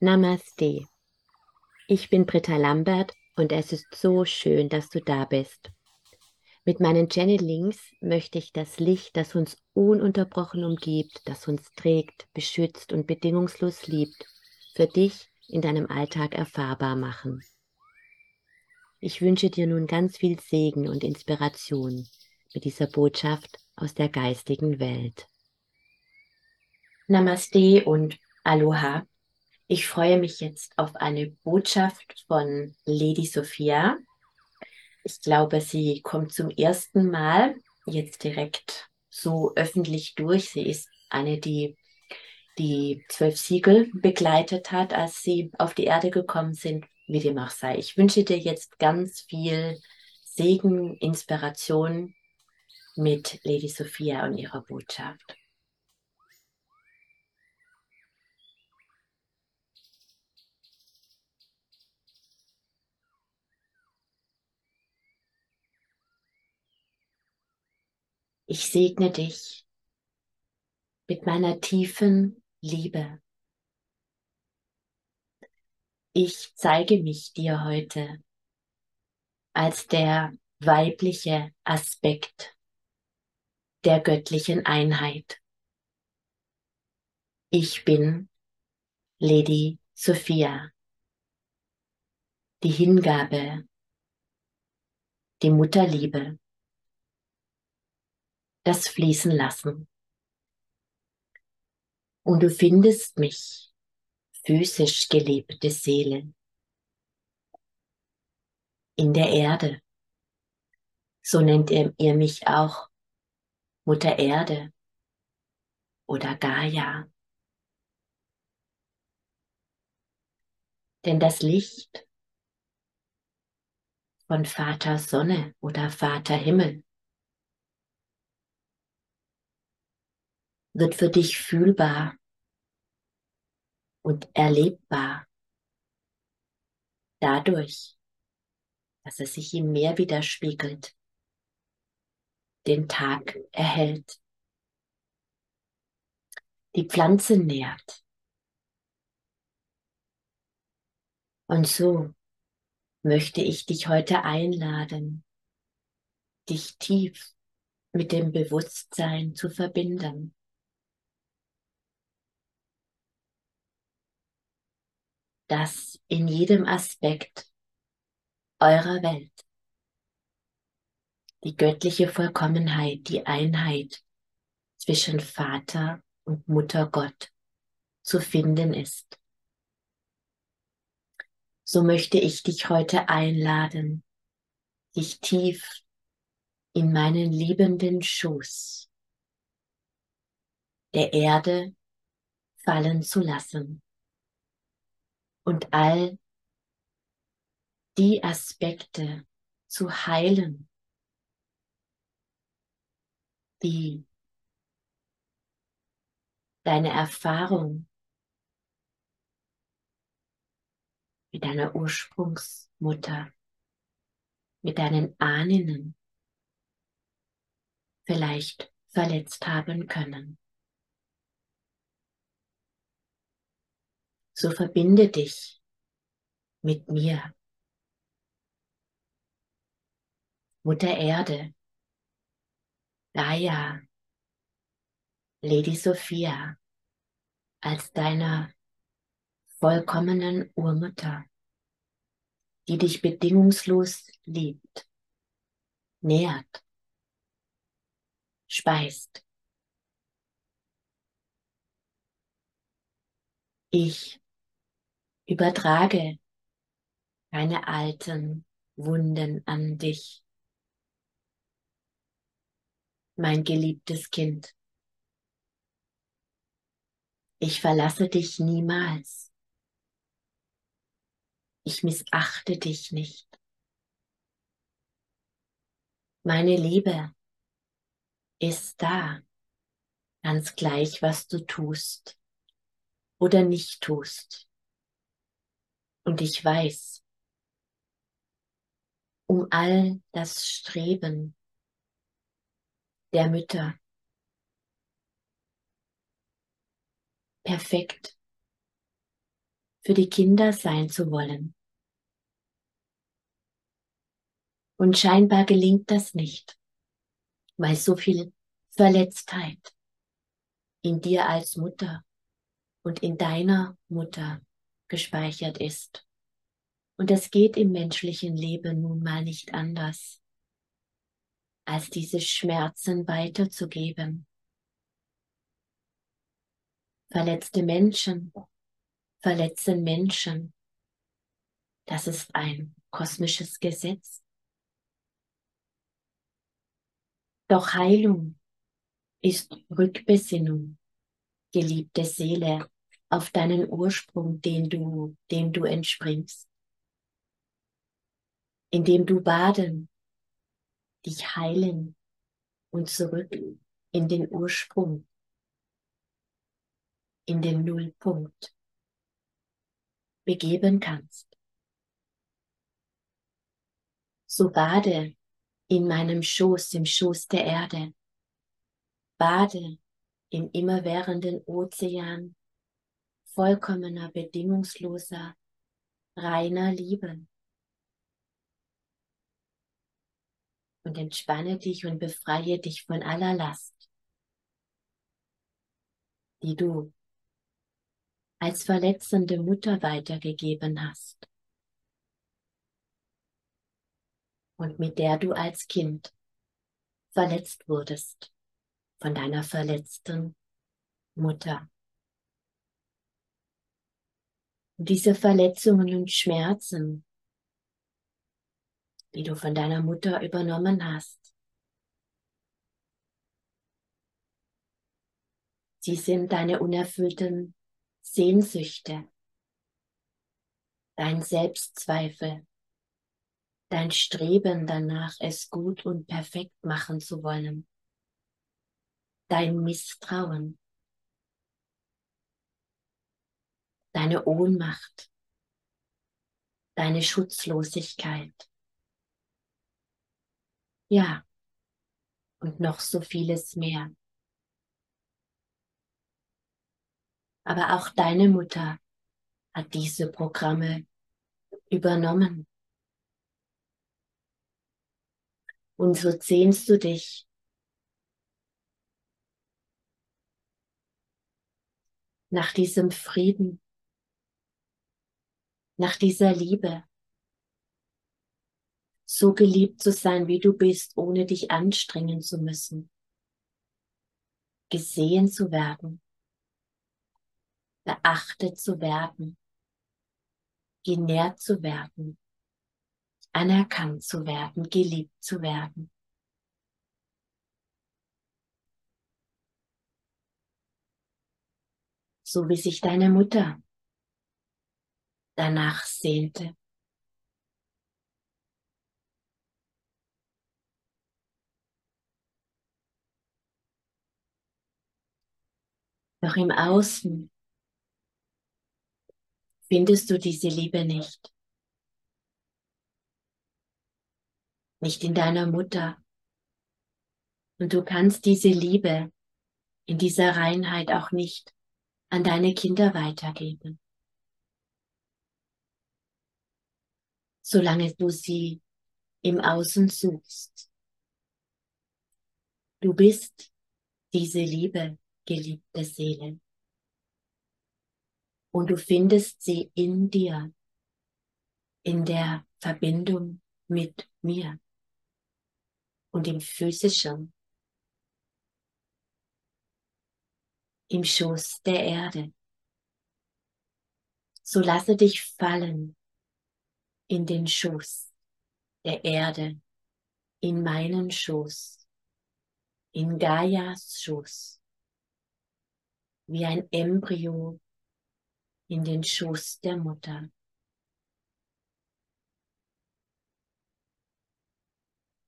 Namaste. Ich bin Britta Lambert und es ist so schön, dass du da bist. Mit meinen Channelings möchte ich das Licht, das uns ununterbrochen umgibt, das uns trägt, beschützt und bedingungslos liebt, für dich in deinem Alltag erfahrbar machen. Ich wünsche dir nun ganz viel Segen und Inspiration mit dieser Botschaft aus der geistigen Welt. Namaste und Aloha. Ich freue mich jetzt auf eine Botschaft von Lady Sophia. Ich glaube, sie kommt zum ersten Mal jetzt direkt so öffentlich durch. Sie ist eine, die die zwölf Siegel begleitet hat, als sie auf die Erde gekommen sind, wie dem auch sei. Ich wünsche dir jetzt ganz viel Segen, Inspiration mit Lady Sophia und ihrer Botschaft. Ich segne dich mit meiner tiefen Liebe. Ich zeige mich dir heute als der weibliche Aspekt der göttlichen Einheit. Ich bin Lady Sophia, die Hingabe, die Mutterliebe das Fließen lassen. Und du findest mich, physisch gelebte Seele, in der Erde. So nennt ihr, mich auch Mutter Erde oder Gaia. Denn das Licht von Vater Sonne oder Vater Himmel wird für dich fühlbar und erlebbar dadurch, dass es sich im Meer widerspiegelt, den Tag erhält, die Pflanze nährt. Und so möchte ich dich heute einladen, dich tief mit dem Bewusstsein zu verbinden. Dass in jedem Aspekt eurer Welt die göttliche Vollkommenheit, die Einheit zwischen Vater und Mutter Gott zu finden ist. So möchte ich dich heute einladen, dich tief in meinen liebenden Schoß der Erde fallen zu lassen und all die Aspekte zu heilen, die deine Erfahrung mit deiner Ursprungsmutter, mit deinen Ahnen vielleicht verletzt haben können. So verbinde dich mit mir. Mutter Erde, Gaia, Lady Sophia als deiner vollkommenen Urmutter, die dich bedingungslos liebt, nährt, speist. Ich Übertrage deine alten Wunden an dich, mein geliebtes Kind. Ich verlasse dich niemals. Ich missachte dich nicht. Meine Liebe ist da, ganz gleich, was du tust oder nicht tust. Und ich weiß, um all das Streben der Mütter perfekt für die Kinder sein zu wollen. Und scheinbar gelingt das nicht, weil so viel Verletztheit in dir als Mutter und in deiner Mutter gespeichert ist. Und es geht im menschlichen Leben nun mal nicht anders, als diese Schmerzen weiterzugeben. Verletzte Menschen verletzen Menschen. Das ist ein kosmisches Gesetz. Doch Heilung ist Rückbesinnung, geliebte Seele, auf deinen Ursprung, den du, dem du entspringst. Indem du baden, dich heilen und zurück in den Ursprung, in den Nullpunkt begeben kannst. So bade in meinem Schoß, im Schoß der Erde. Bade im immerwährenden Ozean vollkommener, bedingungsloser, reiner Liebe. Und entspanne dich und befreie dich von aller Last, die du als verletzende Mutter weitergegeben hast und mit der du als Kind verletzt wurdest von deiner verletzten Mutter. Und diese Verletzungen und Schmerzen, die du von deiner Mutter übernommen hast, sie sind deine unerfüllten Sehnsüchte, dein Selbstzweifel, dein Streben danach, es gut und perfekt machen zu wollen, dein Misstrauen, deine Ohnmacht, deine Schutzlosigkeit. Ja, und noch so vieles mehr. Aber auch deine Mutter hat diese Programme übernommen. Und so sehnst du dich nach diesem Frieden, nach dieser Liebe, so geliebt zu sein, wie du bist, ohne dich anstrengen zu müssen, gesehen zu werden, beachtet zu werden, genährt zu werden, anerkannt zu werden, geliebt zu werden. So wie sich deine Mutter danach sehnte. Doch im Außen findest du diese Liebe nicht. Nicht in deiner Mutter. Und du kannst diese Liebe in dieser Reinheit auch nicht an deine Kinder weitergeben. Solange du sie im Außen suchst. Du bist diese Liebe, geliebte Seele und du findest sie in dir, in der Verbindung mit mir und im physischen, im Schoß der Erde. So lasse dich fallen in den Schoß der Erde, in meinen Schoß, in Gaias Schoß, wie ein Embryo in den Schoß der Mutter.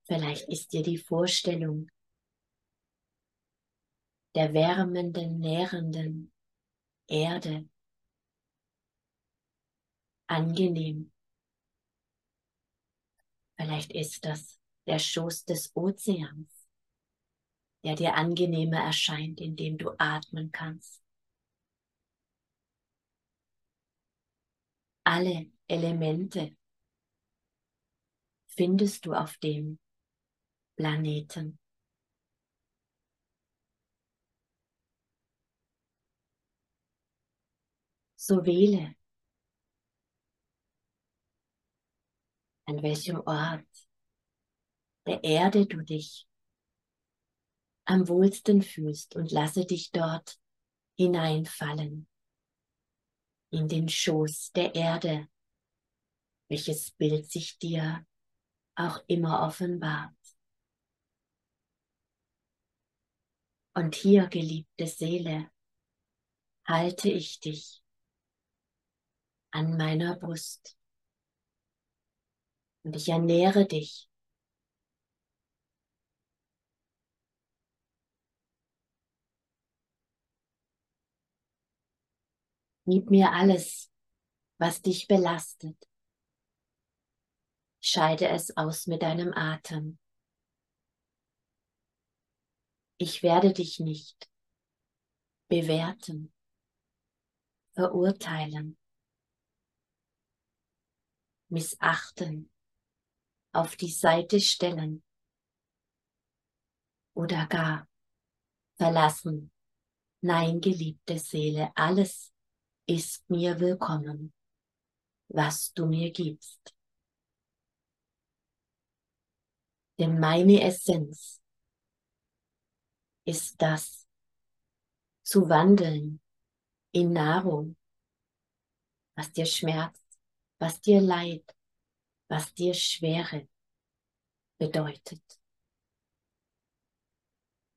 Vielleicht ist dir die Vorstellung der wärmenden, nährenden Erde angenehm. Vielleicht ist das der Schoß des Ozeans, der dir angenehmer erscheint, indem du atmen kannst. alle Elemente findest du auf dem Planeten. So wähle, an welchem Ort der Erde du dich am wohlsten fühlst und lasse dich dort hineinfallen in den Schoß der Erde, welches Bild sich dir auch immer offenbart. Und hier, geliebte Seele, halte ich dich an meiner Brust und ich ernähre dich Gib mir alles, was dich belastet. Scheide es aus mit deinem Atem. Ich werde dich nicht bewerten, verurteilen, missachten, auf die Seite stellen oder gar verlassen. Nein, geliebte Seele, alles ist mir willkommen, was du mir gibst. Denn meine Essenz ist das, zu wandeln in Nahrung, was dir schmerzt, was dir Leid, was dir Schwere bedeutet.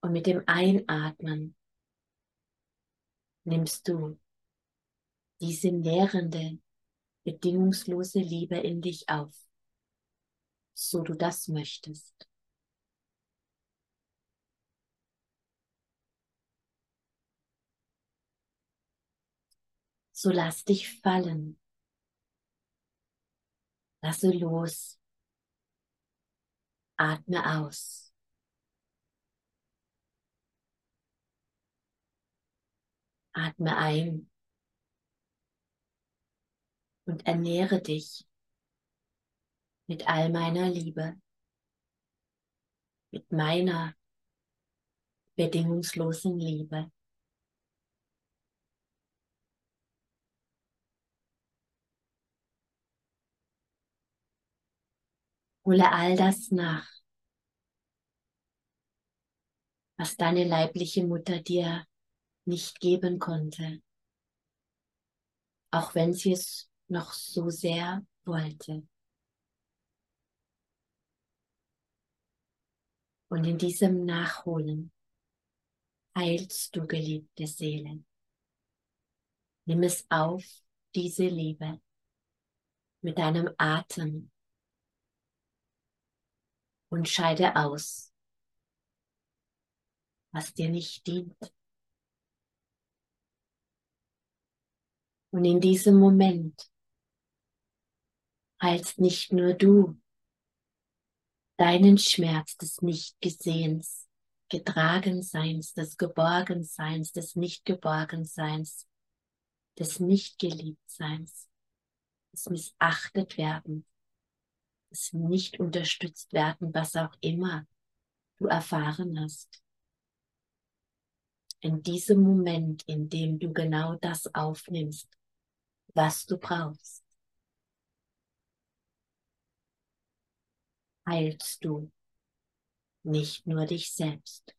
Und mit dem Einatmen nimmst du diese nährende, bedingungslose Liebe in dich auf, so du das möchtest. So lass dich fallen. Lasse los. Atme aus. Atme ein und ernähre dich mit all meiner Liebe, mit meiner bedingungslosen Liebe. Hole all das nach, was deine leibliche Mutter dir nicht geben konnte, auch wenn sie es noch so sehr wollte. Und in diesem Nachholen heilst du, geliebte Seele. Nimm es auf, diese Liebe, mit deinem Atem und scheide aus, was dir nicht dient. Und in diesem Moment heilst nicht nur du deinen Schmerz des Nichtgesehens, Getragenseins, des Geborgenseins, des Nichtgeborgenseins, des Nichtgeliebtseins, des Missachtet des Nicht unterstützt werden, was auch immer du erfahren hast. In diesem Moment, in dem du genau das aufnimmst, was du brauchst, heilst du nicht nur dich selbst,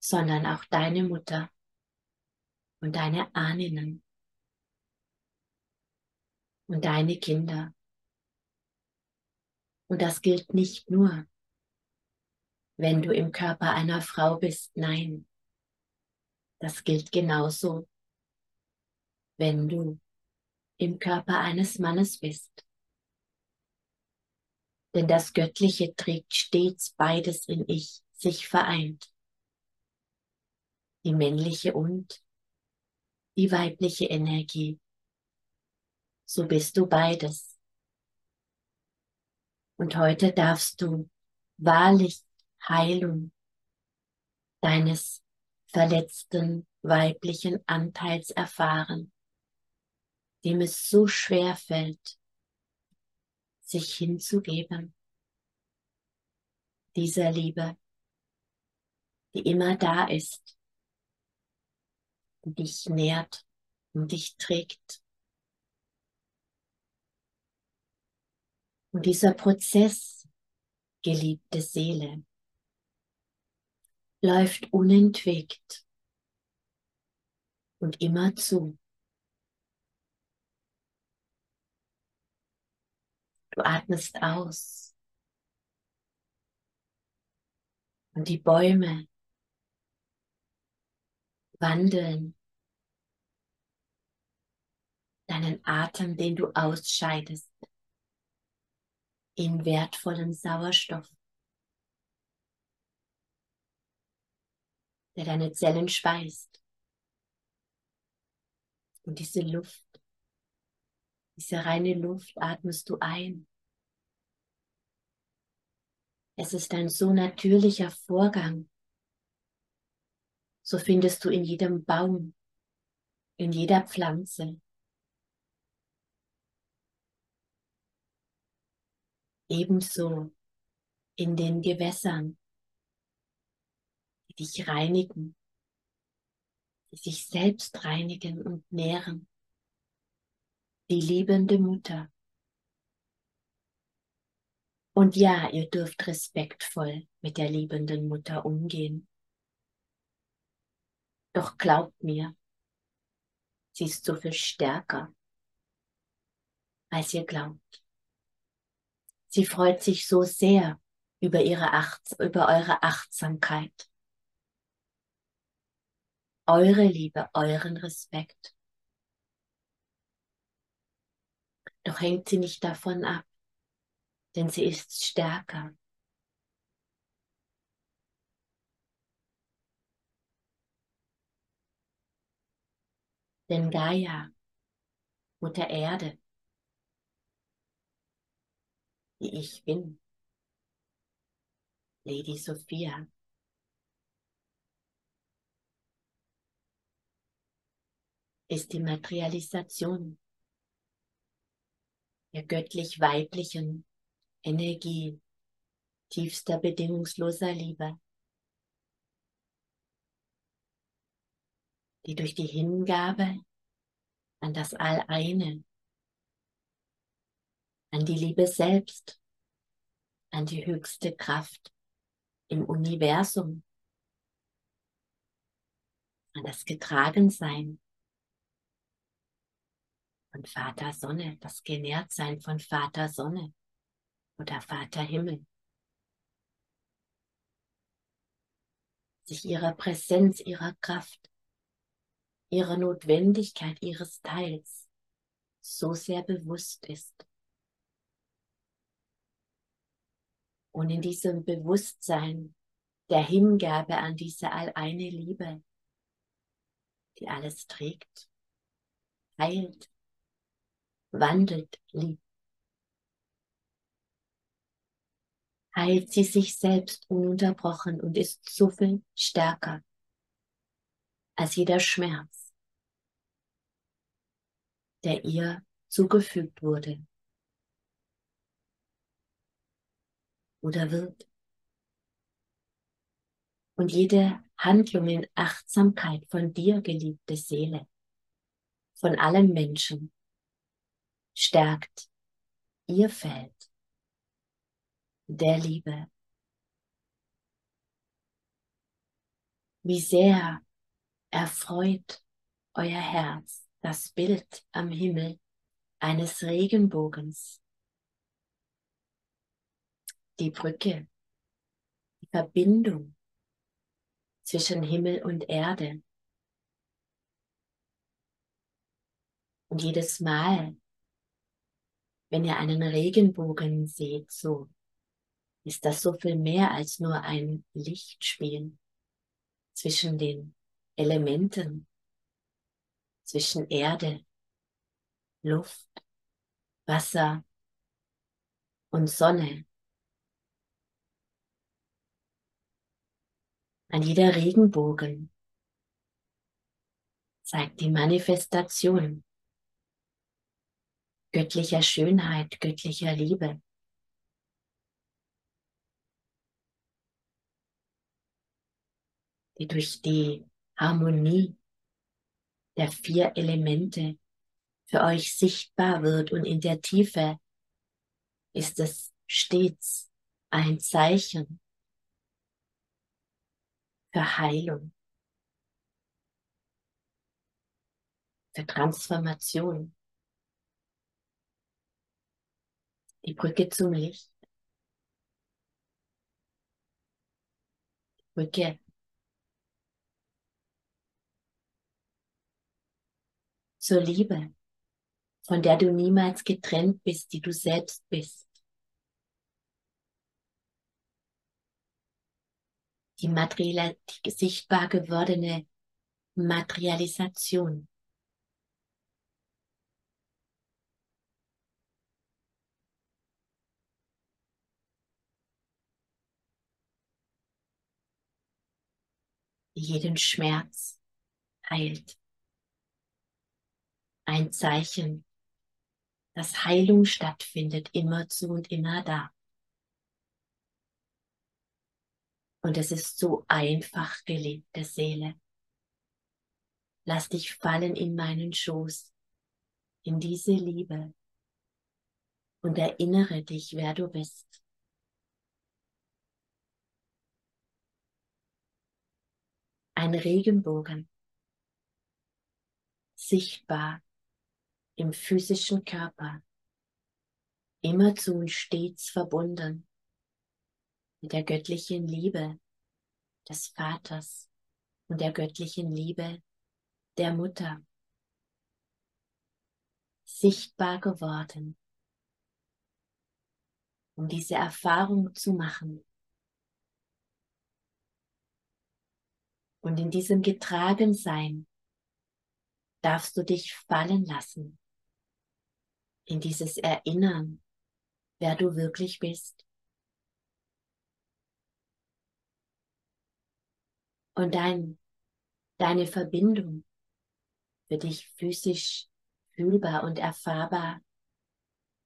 sondern auch deine Mutter und deine Ahnen und deine Kinder. Und das gilt nicht nur, wenn du im Körper einer Frau bist, nein, das gilt genauso, wenn du im Körper eines Mannes bist. Denn das Göttliche trägt stets beides in ich, sich vereint. Die männliche und die weibliche Energie. So bist du beides. Und heute darfst du wahrlich Heilung deines verletzten weiblichen Anteils erfahren, dem es so schwer fällt, sich hinzugeben, dieser Liebe, die immer da ist, die dich nährt und dich trägt. Und dieser Prozess, geliebte Seele, läuft unentwegt und immer zu. Du atmest aus. Und die Bäume wandeln deinen Atem, den du ausscheidest, in wertvollen Sauerstoff, der deine Zellen speist. Und diese Luft, diese reine Luft atmest du ein. Es ist ein so natürlicher Vorgang. So findest du in jedem Baum, in jeder Pflanze. Ebenso in den Gewässern, die dich reinigen, die sich selbst reinigen und nähren. Die liebende Mutter. Und ja, ihr dürft respektvoll mit der liebenden Mutter umgehen. Doch glaubt mir, sie ist so viel stärker, als ihr glaubt. Sie freut sich so sehr über, ihre Acht, über eure Achtsamkeit, eure Liebe, euren Respekt. Doch hängt sie nicht davon ab, denn sie ist stärker. Denn Gaia, Mutter Erde, die ich bin, Lady Sophia, ist die Materialisation der göttlich-weiblichen Energie tiefster bedingungsloser Liebe, die durch die Hingabe an das All-Eine, an die Liebe selbst, an die höchste Kraft im Universum, an das Getragensein von Vater Sonne, das Genährtsein von Vater Sonne oder Vater Himmel. Sich ihrer Präsenz, ihrer Kraft, ihrer Notwendigkeit ihres Teils so sehr bewusst ist. Und in diesem Bewusstsein der Hingabe an diese alleine Liebe, die alles trägt, heilt, wandelt, liebt, heilt sie sich selbst ununterbrochen und ist so viel stärker als jeder Schmerz, der ihr zugefügt wurde oder wird. Und jede Handlung in Achtsamkeit von dir, geliebte Seele, von allen Menschen, stärkt ihr Feld der Liebe. Wie sehr erfreut euer Herz das Bild am Himmel eines Regenbogens. Die Brücke, die Verbindung zwischen Himmel und Erde. Und jedes Mal, wenn ihr einen Regenbogen seht, so ist das so viel mehr als nur ein Lichtspiel zwischen den Elementen, zwischen Erde, Luft, Wasser und Sonne. An jeder Regenbogen zeigt die Manifestation göttlicher Schönheit, göttlicher Liebe. die durch die Harmonie der vier Elemente für euch sichtbar wird und in der Tiefe ist es stets ein Zeichen für Heilung, für Transformation. Die Brücke zum Licht. Die Brücke zur Liebe, von der du niemals getrennt bist, die du selbst bist. Die, materielle, die sichtbar gewordene Materialisation. jeden Schmerz heilt ein Zeichen, dass Heilung stattfindet, immerzu und immer da. Und es ist so einfach, geliebte Seele. Lass dich fallen in meinen Schoß, in diese Liebe und erinnere dich, wer du bist. Ein Regenbogen, sichtbar im physischen Körper, immerzu und stets verbunden mit der göttlichen Liebe des Vaters und der göttlichen Liebe der Mutter, sichtbar geworden, um diese Erfahrung zu machen. Und in diesem Getragensein darfst du dich fallen lassen in dieses Erinnern, wer du wirklich bist. Und dein, deine Verbindung für dich physisch fühlbar und erfahrbar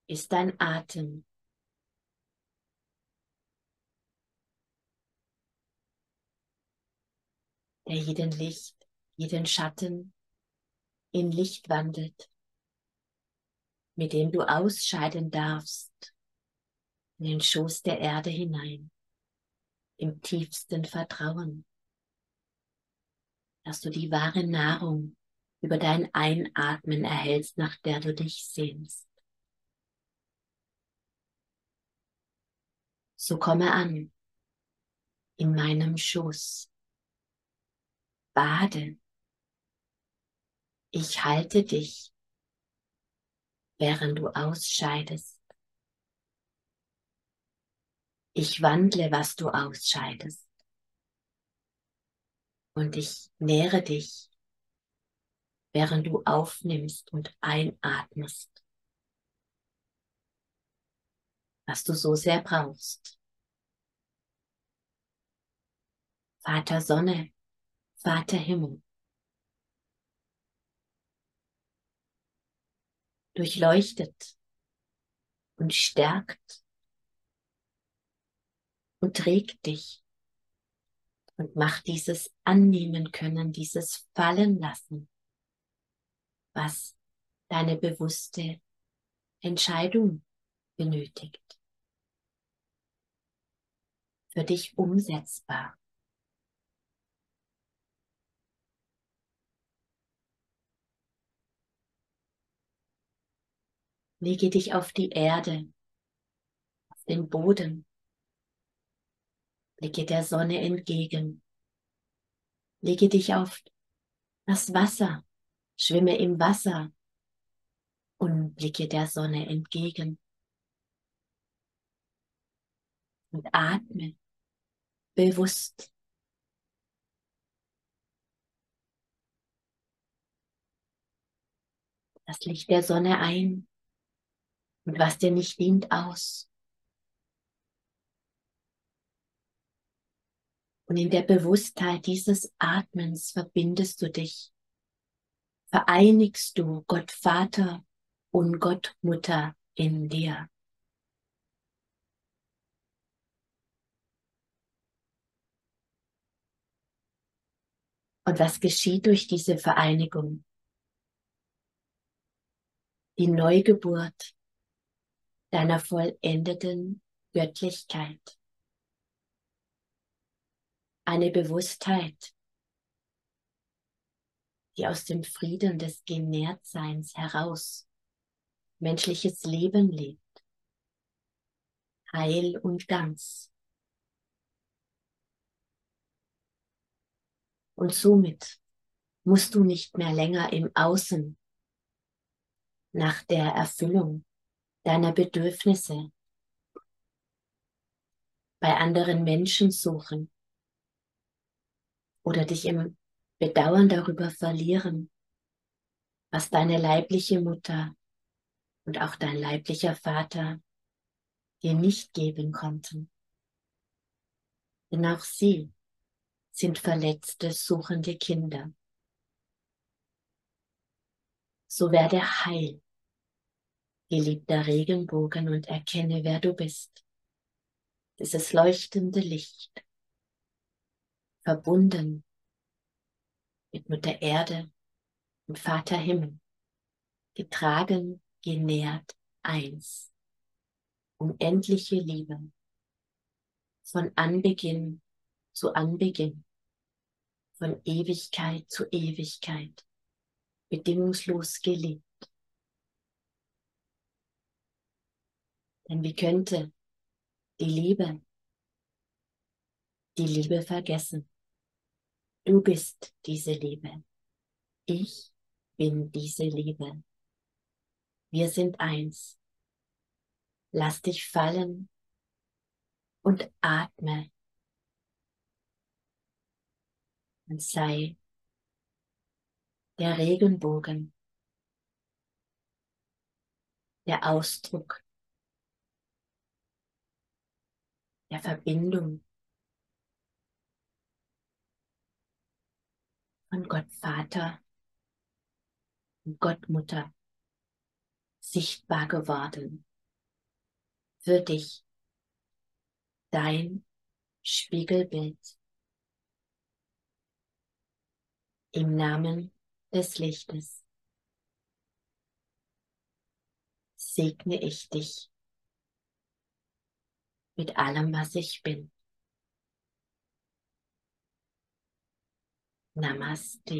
ist dein Atem. der jeden Licht, jeden Schatten in Licht wandelt mit dem du ausscheiden darfst in den Schoß der Erde hinein, im tiefsten Vertrauen, dass du die wahre Nahrung über dein Einatmen erhältst, nach der du dich sehnst. So komme an in meinem Schoß. Bade. Ich halte dich während du ausscheidest. Ich wandle, was du ausscheidest. Und ich nähre dich, während du aufnimmst und einatmest, was du so sehr brauchst. Vater Sonne, Vater Himmel. durchleuchtet und stärkt und trägt dich und macht dieses Annehmen können, dieses Fallen lassen, was deine bewusste Entscheidung benötigt. Für dich umsetzbar. Lege dich auf die Erde, auf den Boden. Blicke der Sonne entgegen. Lege dich auf das Wasser, schwimme im Wasser und blicke der Sonne entgegen. Und atme bewusst. Das Licht der Sonne ein und was dir nicht dient aus. Und in der Bewusstheit dieses Atmens verbindest du dich vereinigst du Gott Vater und Gott Mutter in dir. Und was geschieht durch diese Vereinigung? Die Neugeburt deiner vollendeten Göttlichkeit. Eine Bewusstheit, die aus dem Frieden des Genährtseins heraus menschliches Leben lebt. Heil und ganz. Und somit musst du nicht mehr länger im Außen nach der Erfüllung deiner Bedürfnisse bei anderen Menschen suchen oder dich im Bedauern darüber verlieren, was deine leibliche Mutter und auch dein leiblicher Vater dir nicht geben konnten. Denn auch sie sind verletzte, suchende Kinder. So werde heil, geliebter Regenbogen, und erkenne, wer du bist. Dieses leuchtende Licht, verbunden mit Mutter Erde und Vater Himmel, getragen, genährt, eins, unendliche Liebe, von Anbeginn zu Anbeginn. Von Ewigkeit zu Ewigkeit, bedingungslos geliebt. Denn wie könnte die Liebe, die Liebe vergessen? Du bist diese Liebe. Ich bin diese Liebe. Wir sind eins. Lass dich fallen und atme und sei der Regenbogen, der Ausdruck der Verbindung von Gott Vater und Gott Mutter sichtbar geworden. Für dich dein Spiegelbild. im Namen des Lichtes segne ich dich mit allem, was ich bin. Namaste.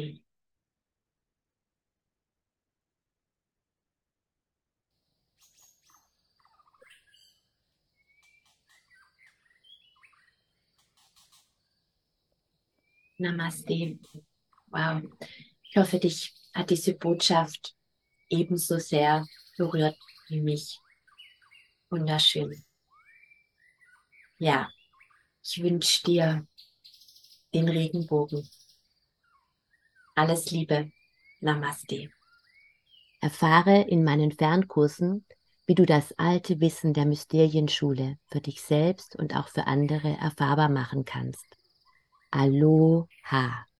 Namaste. Wow. Ich hoffe, dich hat diese Botschaft ebenso sehr berührt wie mich. Wunderschön. Ja, ich wünsche dir den Regenbogen. Alles Liebe. Namaste. Erfahre in meinen Fernkursen, wie du das alte Wissen der Mysterienschule für dich selbst und auch für andere erfahrbar machen kannst. Aloha.